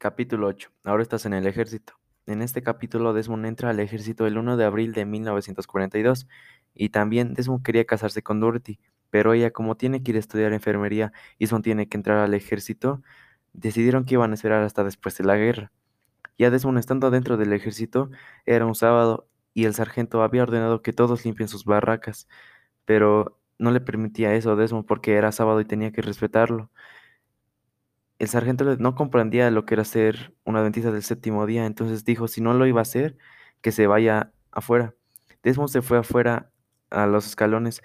Capítulo 8. Ahora estás en el ejército. En este capítulo Desmond entra al ejército el 1 de abril de 1942 y también Desmond quería casarse con Dorothy, pero ella como tiene que ir a estudiar enfermería y Desmond tiene que entrar al ejército, decidieron que iban a esperar hasta después de la guerra. Ya Desmond estando dentro del ejército, era un sábado y el sargento había ordenado que todos limpien sus barracas, pero no le permitía eso a Desmond porque era sábado y tenía que respetarlo. El sargento no comprendía lo que era ser un adventista del séptimo día, entonces dijo, si no lo iba a hacer, que se vaya afuera. Desmond se fue afuera a los escalones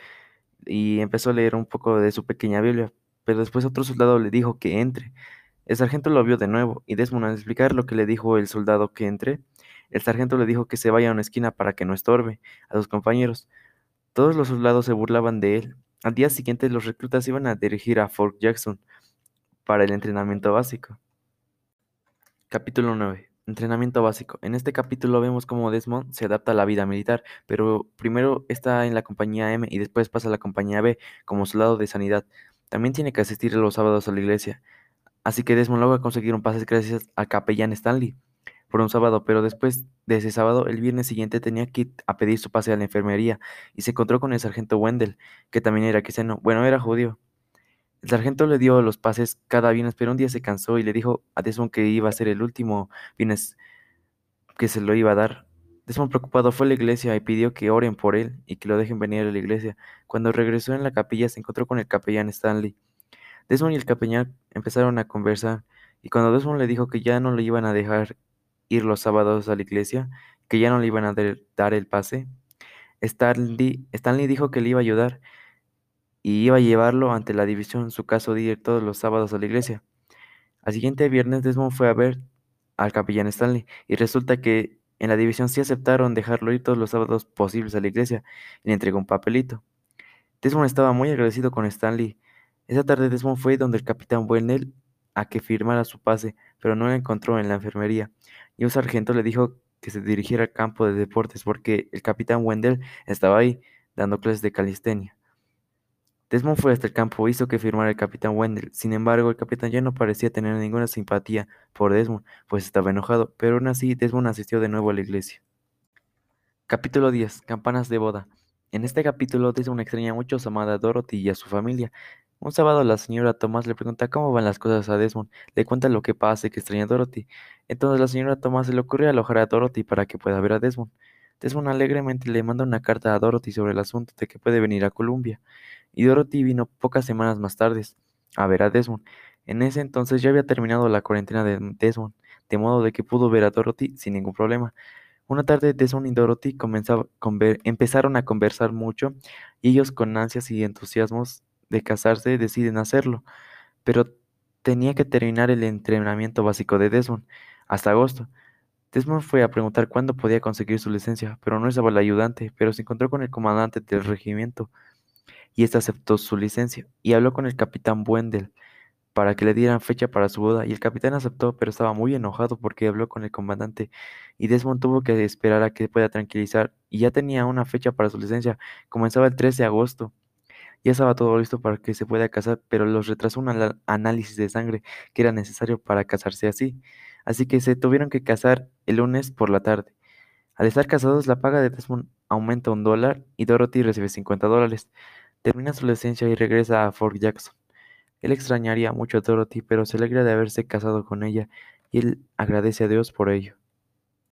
y empezó a leer un poco de su pequeña Biblia, pero después otro soldado le dijo que entre. El sargento lo vio de nuevo y Desmond al explicar lo que le dijo el soldado que entre, el sargento le dijo que se vaya a una esquina para que no estorbe a sus compañeros. Todos los soldados se burlaban de él. Al día siguiente los reclutas iban a dirigir a Fort Jackson para el entrenamiento básico. Capítulo 9. Entrenamiento básico. En este capítulo vemos cómo Desmond se adapta a la vida militar, pero primero está en la compañía M y después pasa a la compañía B como soldado de sanidad. También tiene que asistir los sábados a la iglesia. Así que Desmond logra conseguir un pase gracias al capellán Stanley por un sábado, pero después de ese sábado, el viernes siguiente tenía que ir a pedir su pase a la enfermería y se encontró con el sargento Wendell, que también era cristiano, bueno, era judío. El sargento le dio los pases cada viernes, pero un día se cansó y le dijo a Desmond que iba a ser el último viernes que se lo iba a dar. Desmond preocupado fue a la iglesia y pidió que oren por él y que lo dejen venir a la iglesia. Cuando regresó en la capilla se encontró con el capellán Stanley. Desmond y el capellán empezaron a conversar y cuando Desmond le dijo que ya no le iban a dejar ir los sábados a la iglesia, que ya no le iban a dar el pase, Stanley, Stanley dijo que le iba a ayudar y iba a llevarlo ante la división, su caso de ir todos los sábados a la iglesia. Al siguiente viernes Desmond fue a ver al capellán Stanley y resulta que en la división sí aceptaron dejarlo ir todos los sábados posibles a la iglesia y le entregó un papelito. Desmond estaba muy agradecido con Stanley. Esa tarde Desmond fue donde el capitán Wendell a que firmara su pase, pero no lo encontró en la enfermería. Y un sargento le dijo que se dirigiera al campo de deportes porque el capitán Wendell estaba ahí dando clases de calistenia. Desmond fue hasta el campo, hizo que firmara el capitán Wendell. Sin embargo, el capitán ya no parecía tener ninguna simpatía por Desmond, pues estaba enojado, pero aún así Desmond asistió de nuevo a la iglesia. Capítulo 10. Campanas de boda. En este capítulo Desmond extraña mucho a su amada Dorothy y a su familia. Un sábado la señora Thomas le pregunta cómo van las cosas a Desmond, le cuenta lo que pasa y que extraña a Dorothy. Entonces la señora Thomas se le ocurre alojar a Dorothy para que pueda ver a Desmond. Desmond alegremente le manda una carta a Dorothy sobre el asunto de que puede venir a Columbia y Dorothy vino pocas semanas más tarde a ver a Desmond. En ese entonces ya había terminado la cuarentena de Desmond, de modo de que pudo ver a Dorothy sin ningún problema. Una tarde Desmond y Dorothy empezaron a conversar mucho y ellos con ansias y entusiasmos de casarse deciden hacerlo, pero tenía que terminar el entrenamiento básico de Desmond hasta agosto. Desmond fue a preguntar cuándo podía conseguir su licencia, pero no estaba el ayudante, pero se encontró con el comandante del regimiento y éste aceptó su licencia y habló con el capitán Wendell para que le dieran fecha para su boda y el capitán aceptó pero estaba muy enojado porque habló con el comandante y Desmond tuvo que esperar a que pueda tranquilizar y ya tenía una fecha para su licencia, comenzaba el 13 de agosto. Ya estaba todo listo para que se pueda casar, pero los retrasó un análisis de sangre que era necesario para casarse así. Así que se tuvieron que casar el lunes por la tarde. Al estar casados, la paga de Desmond aumenta un dólar y Dorothy recibe 50 dólares. Termina su licencia y regresa a Fort Jackson. Él extrañaría mucho a Dorothy, pero se alegra de haberse casado con ella y él agradece a Dios por ello.